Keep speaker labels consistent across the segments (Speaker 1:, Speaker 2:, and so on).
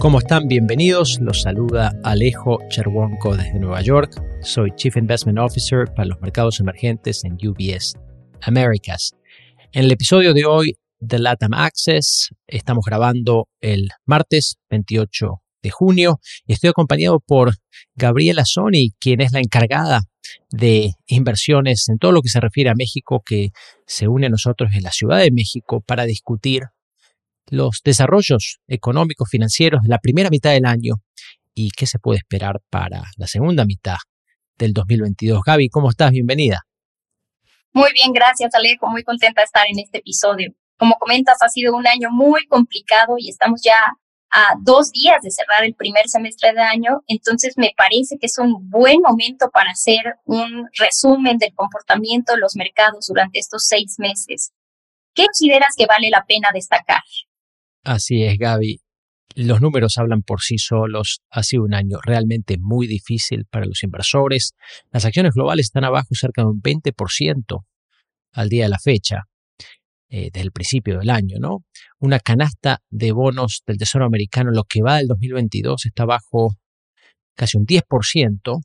Speaker 1: ¿Cómo están? Bienvenidos. Los saluda Alejo Cherwonko desde Nueva York. Soy Chief Investment Officer para los mercados emergentes en UBS Americas. En el episodio de hoy de LATAM Access estamos grabando el martes 28 de junio estoy acompañado por Gabriela Sony, quien es la encargada de inversiones en todo lo que se refiere a México, que se une a nosotros en la Ciudad de México para discutir los desarrollos económicos financieros de la primera mitad del año y qué se puede esperar para la segunda mitad del 2022. Gaby, ¿cómo estás? Bienvenida.
Speaker 2: Muy bien, gracias Alejo, muy contenta de estar en este episodio. Como comentas, ha sido un año muy complicado y estamos ya a dos días de cerrar el primer semestre de año, entonces me parece que es un buen momento para hacer un resumen del comportamiento de los mercados durante estos seis meses. ¿Qué consideras que vale la pena destacar?
Speaker 1: Así es, Gaby. Los números hablan por sí solos. Ha sido un año realmente muy difícil para los inversores. Las acciones globales están abajo cerca de un 20% al día de la fecha, eh, desde el principio del año, ¿no? Una canasta de bonos del Tesoro americano, lo que va del 2022, está bajo casi un 10%.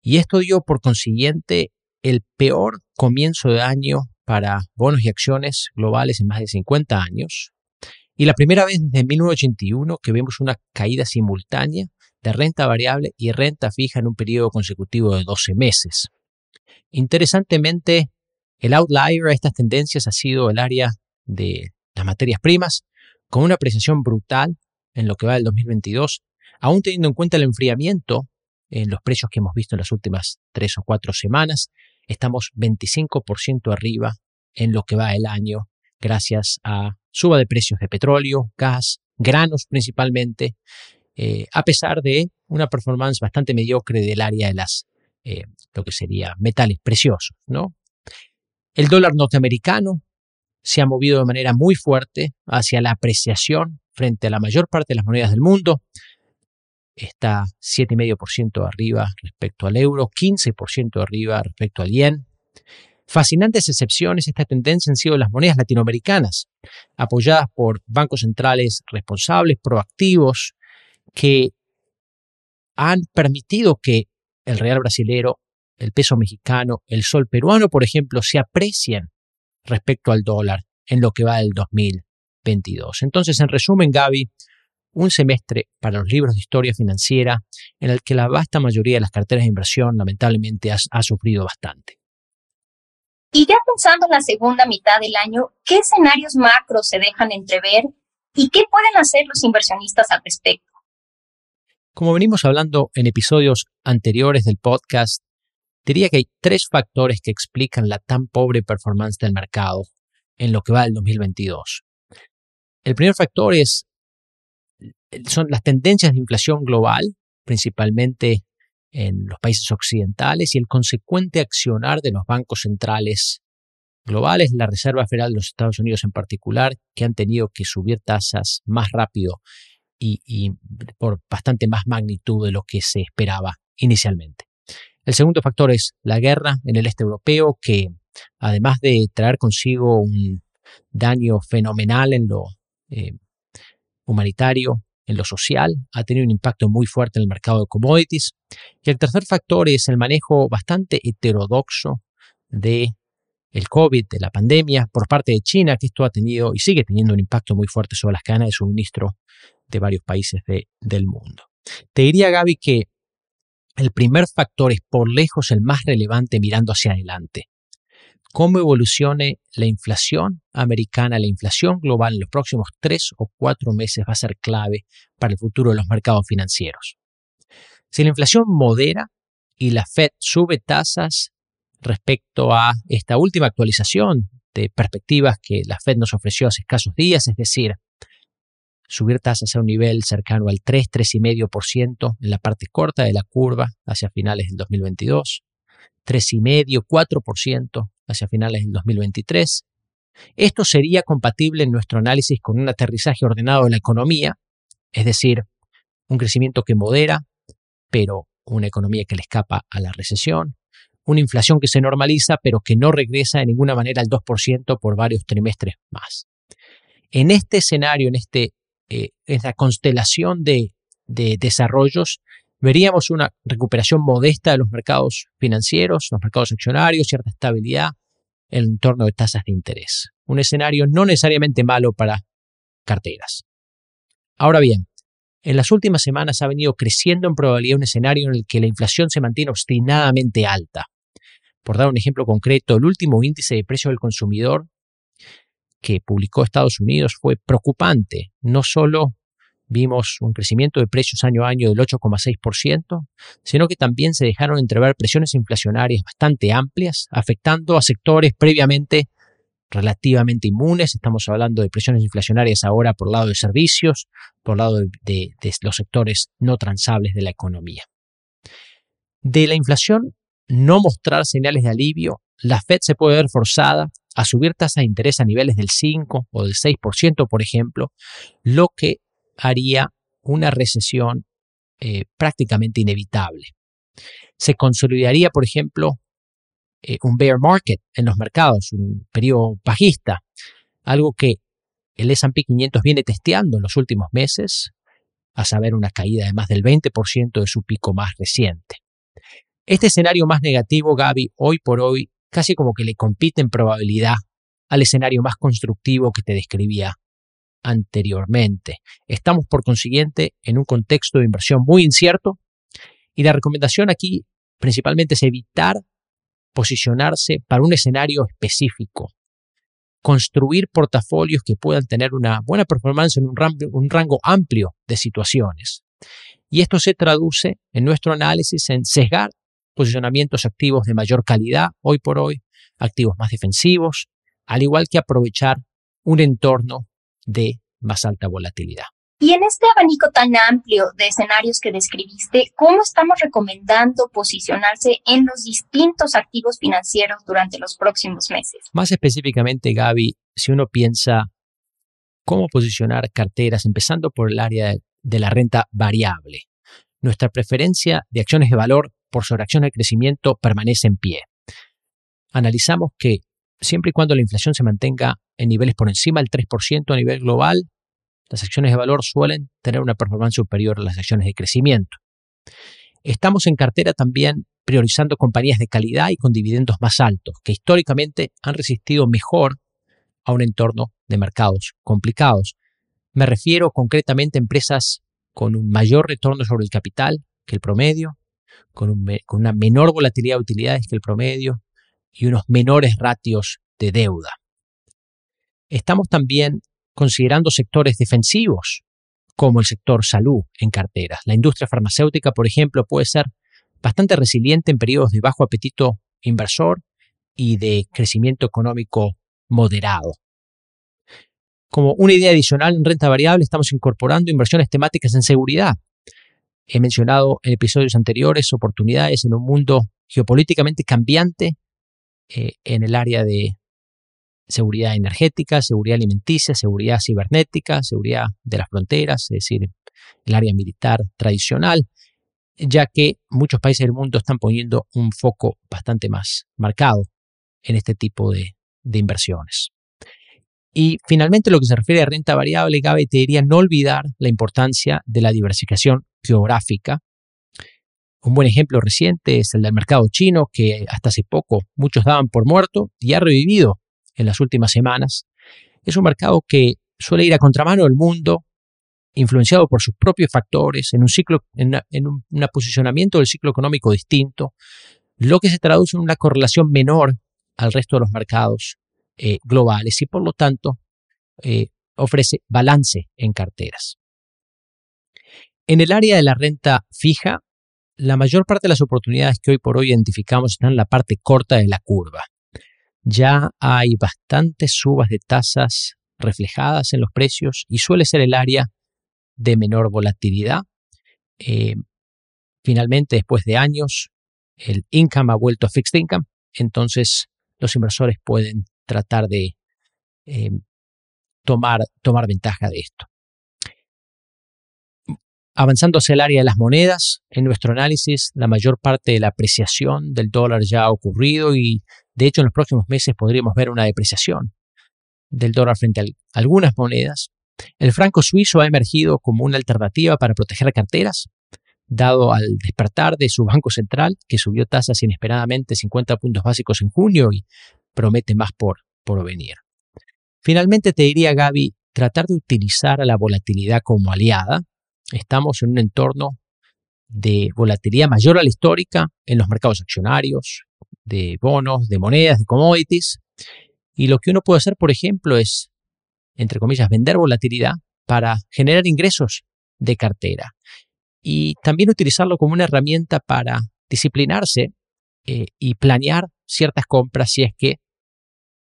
Speaker 1: Y esto dio por consiguiente el peor comienzo de año para bonos y acciones globales en más de 50 años. Y la primera vez desde 1981 que vemos una caída simultánea de renta variable y renta fija en un periodo consecutivo de 12 meses. Interesantemente, el outlier a estas tendencias ha sido el área de las materias primas, con una apreciación brutal en lo que va del 2022, aún teniendo en cuenta el enfriamiento en los precios que hemos visto en las últimas tres o cuatro semanas, estamos 25% arriba en lo que va el año gracias a suba de precios de petróleo, gas, granos principalmente, eh, a pesar de una performance bastante mediocre del área de las, eh, lo que sería metales preciosos, ¿no? El dólar norteamericano se ha movido de manera muy fuerte hacia la apreciación frente a la mayor parte de las monedas del mundo. Está 7,5% arriba respecto al euro, 15% arriba respecto al yen. Fascinantes excepciones esta tendencia han sido las monedas latinoamericanas, apoyadas por bancos centrales responsables, proactivos, que han permitido que el real brasilero, el peso mexicano, el sol peruano, por ejemplo, se aprecien respecto al dólar en lo que va del 2022. Entonces, en resumen, Gaby, un semestre para los libros de historia financiera en el que la vasta mayoría de las carteras de inversión lamentablemente ha sufrido bastante.
Speaker 2: Y ya pensando en la segunda mitad del año, ¿qué escenarios macros se dejan entrever y qué pueden hacer los inversionistas al respecto?
Speaker 1: Como venimos hablando en episodios anteriores del podcast, diría que hay tres factores que explican la tan pobre performance del mercado en lo que va del 2022. El primer factor es, son las tendencias de inflación global, principalmente en los países occidentales y el consecuente accionar de los bancos centrales globales, la Reserva Federal de los Estados Unidos en particular, que han tenido que subir tasas más rápido y, por bastante más magnitud de lo que se esperaba inicialmente. El segundo factor es la guerra en el este europeo, que además de traer consigo un daño fenomenal en lo eh, humanitario, en lo social, ha tenido un impacto muy fuerte en el mercado de commodities. Y el tercer factor es el manejo bastante heterodoxo de el COVID, de la pandemia, por parte de China, que esto ha tenido y sigue teniendo un impacto muy fuerte sobre las cadenas de suministro de varios países del mundo. Te diría, Gaby, que el primer factor es por lejos el más relevante mirando hacia adelante cómo evolucione la inflación americana, la inflación global en los próximos tres o cuatro meses va a ser clave para el futuro de los mercados financieros. Si la inflación modera y la Fed sube tasas respecto a esta última actualización de perspectivas que la Fed nos ofreció hace escasos días, es decir, subir tasas a un nivel cercano al 3, 3,5% en la parte corta de la curva hacia finales del 2022, 3,5, 4% hacia finales del 2023. Esto sería compatible en nuestro análisis con un aterrizaje ordenado de la economía, es decir, un crecimiento que modera, pero una economía que le escapa a la recesión, una inflación que se normaliza, pero que no regresa de ninguna manera al 2% por varios trimestres más. En este escenario, en este eh, esta constelación de desarrollos, veríamos una recuperación modesta de los mercados financieros, los mercados accionarios, cierta estabilidad en el entorno de tasas de interés. Un escenario no necesariamente malo para carteras. Ahora bien, en las últimas semanas ha venido creciendo en probabilidad un escenario en el que la inflación se mantiene obstinadamente alta. Por dar un ejemplo concreto, el último índice de precio del consumidor que publicó Estados Unidos fue preocupante. No solo vimos un crecimiento de precios año a año del 8,6%, sino que también se dejaron entrever presiones inflacionarias bastante amplias, afectando a sectores previamente relativamente inmunes. Estamos hablando de presiones inflacionarias ahora por lado de servicios, por lado de, los sectores no transables de la economía. De la inflación no mostrar señales de alivio, la Fed se puede ver forzada a subir tasa de interés a niveles del 5 o del 6%, por ejemplo, lo que haría una recesión eh, prácticamente inevitable. Se consolidaría, por ejemplo, eh, un bear market en los mercados, un periodo bajista, algo que el S&P 500 viene testeando en los últimos meses, a saber una caída de más del 20% de su pico más reciente. Este escenario más negativo, Gaby, hoy por hoy casi como que le compite en probabilidad al escenario más constructivo que te describía anteriormente. Estamos por consiguiente en un contexto de inversión muy incierto y la recomendación aquí principalmente es evitar posicionarse para un escenario específico, construir portafolios que puedan tener una buena performance en un rango, amplio de situaciones. Y esto se traduce en nuestro análisis en sesgar posicionamientos activos de mayor calidad hoy por hoy, activos más defensivos, al igual que aprovechar un entorno de más alta volatilidad.
Speaker 2: Y en este abanico tan amplio de escenarios que describiste, ¿cómo estamos recomendando posicionarse en los distintos activos financieros durante los próximos meses?
Speaker 1: Más específicamente, Gaby, si uno piensa cómo posicionar carteras, empezando por el área de la renta variable, nuestra preferencia de acciones de valor por sobre acciones de crecimiento permanece en pie. Analizamos que siempre y cuando la inflación se mantenga en niveles por encima del 3% a nivel global, las acciones de valor suelen tener una performance superior a las acciones de crecimiento. Estamos en cartera también priorizando compañías de calidad y con dividendos más altos, que históricamente han resistido mejor a un entorno de mercados complicados. Me refiero concretamente a empresas con un mayor retorno sobre el capital que el promedio, con, con una menor volatilidad de utilidades que el promedio y unos menores ratios de deuda. Estamos también considerando sectores defensivos, como el sector salud en carteras. La industria farmacéutica, por ejemplo, puede ser bastante resiliente en periodos de bajo apetito inversor y de crecimiento económico moderado. Como una idea adicional en renta variable, estamos incorporando inversiones temáticas en seguridad. He mencionado en episodios anteriores oportunidades en un mundo geopolíticamente cambiante eh, en el área de seguridad energética, seguridad alimenticia, seguridad cibernética, seguridad de las fronteras, es decir, el área militar tradicional, ya que muchos países del mundo están poniendo un foco bastante más marcado en este tipo de, inversiones. Y finalmente, lo que se refiere a renta variable, Gabe, te diría no olvidar la importancia de la diversificación geográfica. Un buen ejemplo reciente es el del mercado chino, que hasta hace poco muchos daban por muerto y ha revivido en las últimas semanas. Es un mercado que suele ir a contramano del mundo, influenciado por sus propios factores, en un ciclo, en, un posicionamiento del ciclo económico distinto, lo que se traduce en una correlación menor al resto de los mercados eh, globales y por lo tanto eh, ofrece balance en carteras. En el área de la renta fija, la mayor parte de las oportunidades que hoy por hoy identificamos están en la parte corta de la curva ya hay bastantes subas de tasas reflejadas en los precios y suele ser el área de menor volatilidad. Eh, finalmente, después de años, el income ha vuelto a fixed income, entonces los inversores pueden tratar de eh, tomar, tomar ventaja de esto. Avanzando hacia el área de las monedas, en nuestro análisis la mayor parte de la apreciación del dólar ya ha ocurrido y de hecho en los próximos meses podríamos ver una depreciación del dólar frente a algunas monedas. El franco suizo ha emergido como una alternativa para proteger carteras, dado al despertar de su Banco Central, que subió tasas inesperadamente 50 puntos básicos en junio y promete más por, por venir. Finalmente te diría, Gaby, tratar de utilizar a la volatilidad como aliada. Estamos en un entorno de volatilidad mayor a la histórica en los mercados accionarios, de bonos, de monedas, de commodities. Y lo que uno puede hacer, por ejemplo, es, entre comillas, vender volatilidad para generar ingresos de cartera. Y también utilizarlo como una herramienta para disciplinarse eh, y planear ciertas compras si es que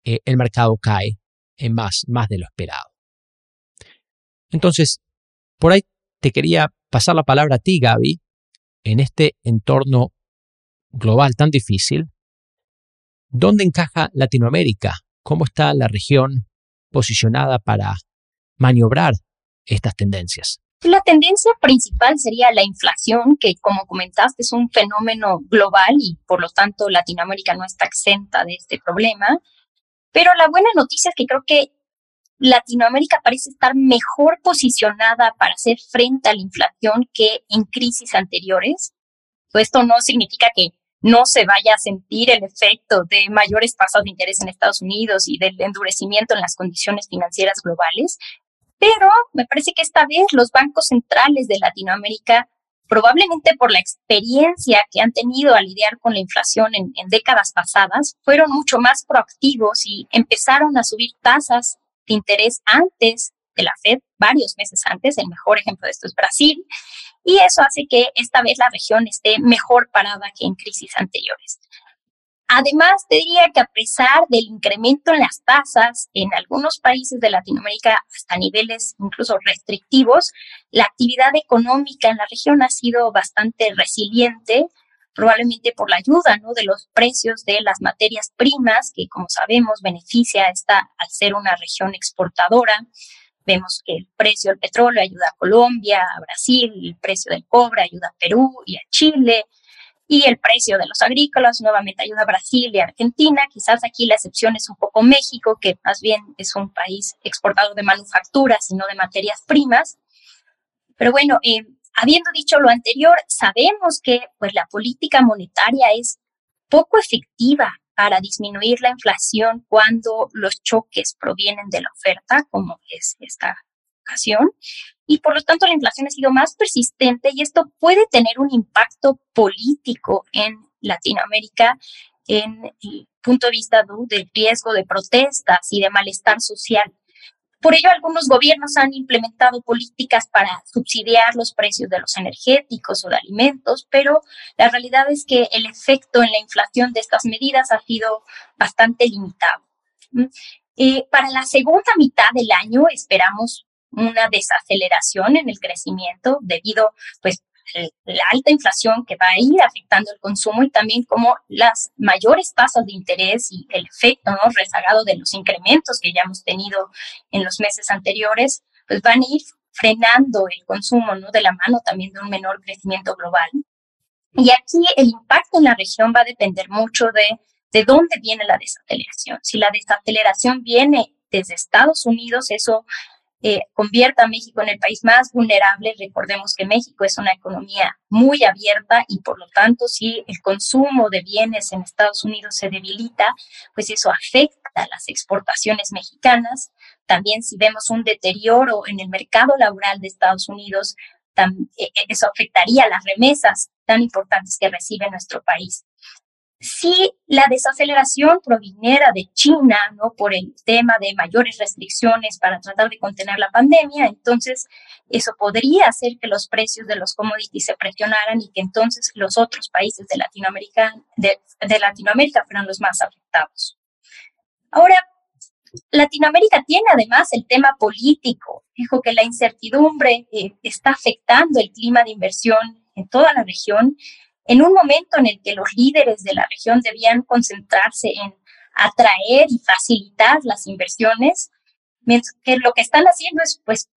Speaker 1: eh, el mercado cae en más, más de lo esperado. Entonces, por ahí te quería pasar la palabra a ti, Gaby, en este entorno global tan difícil. ¿Dónde encaja Latinoamérica? ¿Cómo está la región posicionada para maniobrar estas tendencias?
Speaker 2: La tendencia principal sería la inflación, que como comentaste es un fenómeno global y por lo tanto Latinoamérica no está exenta de este problema. Pero la buena noticia es que creo que Latinoamérica parece estar mejor posicionada para hacer frente a la inflación que en crisis anteriores. Esto no significa que no se vaya a sentir el efecto de mayores tasas de interés en Estados Unidos y del endurecimiento en las condiciones financieras globales, pero me parece que esta vez los bancos centrales de Latinoamérica, probablemente por la experiencia que han tenido a lidiar con la inflación en, en décadas pasadas, fueron mucho más proactivos y empezaron a subir tasas interés antes de la Fed, varios meses antes. El mejor ejemplo de esto es Brasil. Y eso hace que esta vez la región esté mejor parada que en crisis anteriores. Además, te diría que a pesar del incremento en las tasas en algunos países de Latinoamérica hasta niveles incluso restrictivos, la actividad económica en la región ha sido bastante resiliente, probablemente por la ayuda ¿no? de los precios de las materias primas, que como sabemos beneficia esta al ser una región exportadora. Vemos que el precio del petróleo ayuda a Colombia, a Brasil, el precio del cobre ayuda a Perú y a Chile, y el precio de los agrícolas nuevamente ayuda a Brasil y Argentina. Quizás aquí la excepción es un poco México, que más bien es un país exportador de manufacturas y no de materias primas. Pero bueno, eh, Habiendo dicho lo anterior, sabemos que pues, la política monetaria es poco efectiva para disminuir la inflación cuando los choques provienen de la oferta, como es esta ocasión, y por lo tanto la inflación ha sido más persistente y esto puede tener un impacto político en Latinoamérica en el punto de vista del riesgo de protestas y de malestar social. Por ello, algunos gobiernos han implementado políticas para subsidiar los precios de los energéticos o de alimentos, pero la realidad es que el efecto en la inflación de estas medidas ha sido bastante limitado. Eh, para la segunda mitad del año esperamos una desaceleración en el crecimiento debido pues, la alta inflación que va a ir afectando el consumo y también como las mayores tasas de interés y el efecto ¿no? rezagado de los incrementos que ya hemos tenido en los meses anteriores, pues van a ir frenando el consumo ¿no? de la mano también de un menor crecimiento global. Y aquí el impacto en la región va a depender mucho de de dónde viene la desaceleración. Si la desaceleración viene desde Estados Unidos, eso eh, convierta a México en el país más vulnerable. Recordemos que México es una economía muy abierta y por lo tanto si el consumo de bienes en Estados Unidos se debilita, pues eso afecta a las exportaciones mexicanas. También si vemos un deterioro en el mercado laboral de Estados Unidos, eh, eh, eso afectaría las remesas tan importantes que recibe nuestro país. Si la desaceleración proviniera de China, ¿no? Por el tema de mayores restricciones para tratar de contener la pandemia, entonces eso podría hacer que los precios de los commodities se presionaran y que entonces los otros países de Latinoamérica, de, Latinoamérica fueran los más afectados. Ahora, Latinoamérica tiene además el tema político. Dijo que la incertidumbre eh, está afectando el clima de inversión en toda la región en un momento en el que los líderes de la región debían concentrarse en atraer y facilitar las inversiones, que lo que están haciendo es pues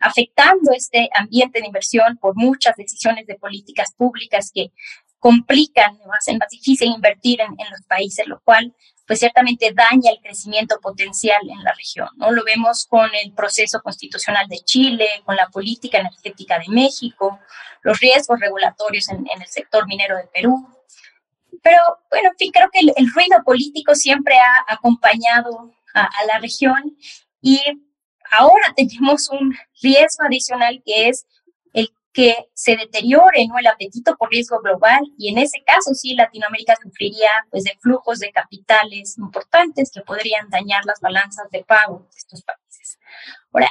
Speaker 2: afectando este ambiente de inversión por muchas decisiones de políticas públicas que complican hacen más difícil invertir en, en los países, lo cual pues ciertamente daña el crecimiento potencial en la región. ¿no? Lo vemos con el proceso constitucional de Chile, con la política energética de México, los riesgos regulatorios en, el sector minero de Perú. Pero bueno, en fin, creo que el, ruido político siempre ha acompañado a, a la región y ahora tenemos un riesgo adicional que es que se deteriore ¿no? el apetito por riesgo global y en ese caso sí Latinoamérica sufriría pues de flujos de capitales importantes que podrían dañar las balanzas de pago de estos países. Ahora,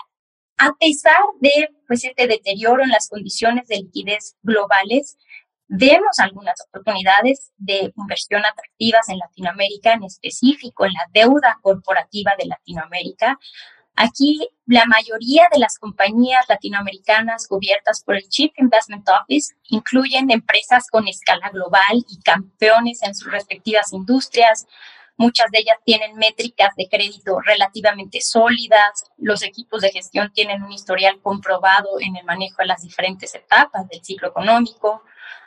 Speaker 2: a pesar de pues este deterioro en las condiciones de liquidez globales, vemos algunas oportunidades de inversión atractivas en Latinoamérica, en específico en la deuda corporativa de Latinoamérica, Aquí la mayoría de las compañías latinoamericanas cubiertas por el Chief Investment Office incluyen empresas con escala global y campeones en sus respectivas industrias. Muchas de ellas tienen métricas de crédito relativamente sólidas. Los equipos de gestión tienen un historial comprobado en el manejo de las diferentes etapas del ciclo económico,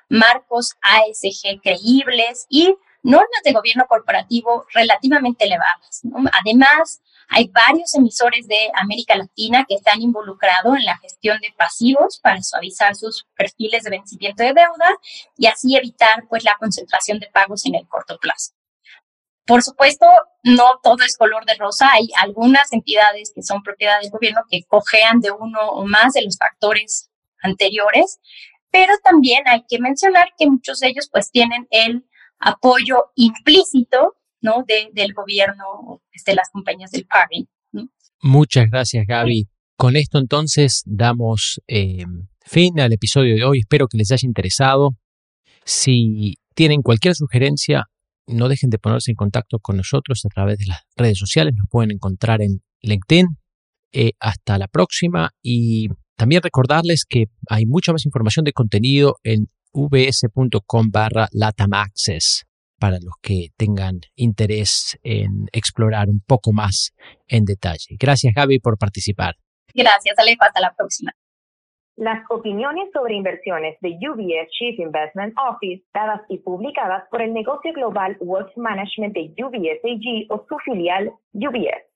Speaker 2: marcos ASG creíbles y normas de gobierno corporativo relativamente elevadas. Además, hay varios emisores de América Latina que están involucrados en la gestión de pasivos para suavizar sus perfiles de vencimiento de deuda y así evitar pues la concentración de pagos en el corto plazo. Por supuesto, no todo es color de rosa. Hay algunas entidades que son propiedad del gobierno que cojean de uno o más de los factores anteriores, pero también hay que mencionar que muchos de ellos pues tienen el apoyo implícito ¿no? De, del gobierno, de las compañías del parent.
Speaker 1: Muchas gracias, Gaby. Con esto entonces damos eh, fin al episodio de hoy. Espero que les haya interesado. Si tienen cualquier sugerencia, no dejen de ponerse en contacto con nosotros a través de las redes sociales. Nos pueden encontrar en LinkedIn. Eh, hasta la próxima y también recordarles que hay mucha más información de contenido en vs.com barra latamaccess para los que tengan interés en explorar un poco más en detalle. Gracias Gaby por participar.
Speaker 2: Gracias Alejo, hasta la próxima.
Speaker 3: Las opiniones sobre inversiones de UBS Chief Investment Office, dadas y publicadas por el negocio global Wealth Management de UBS AG o su filial UBS.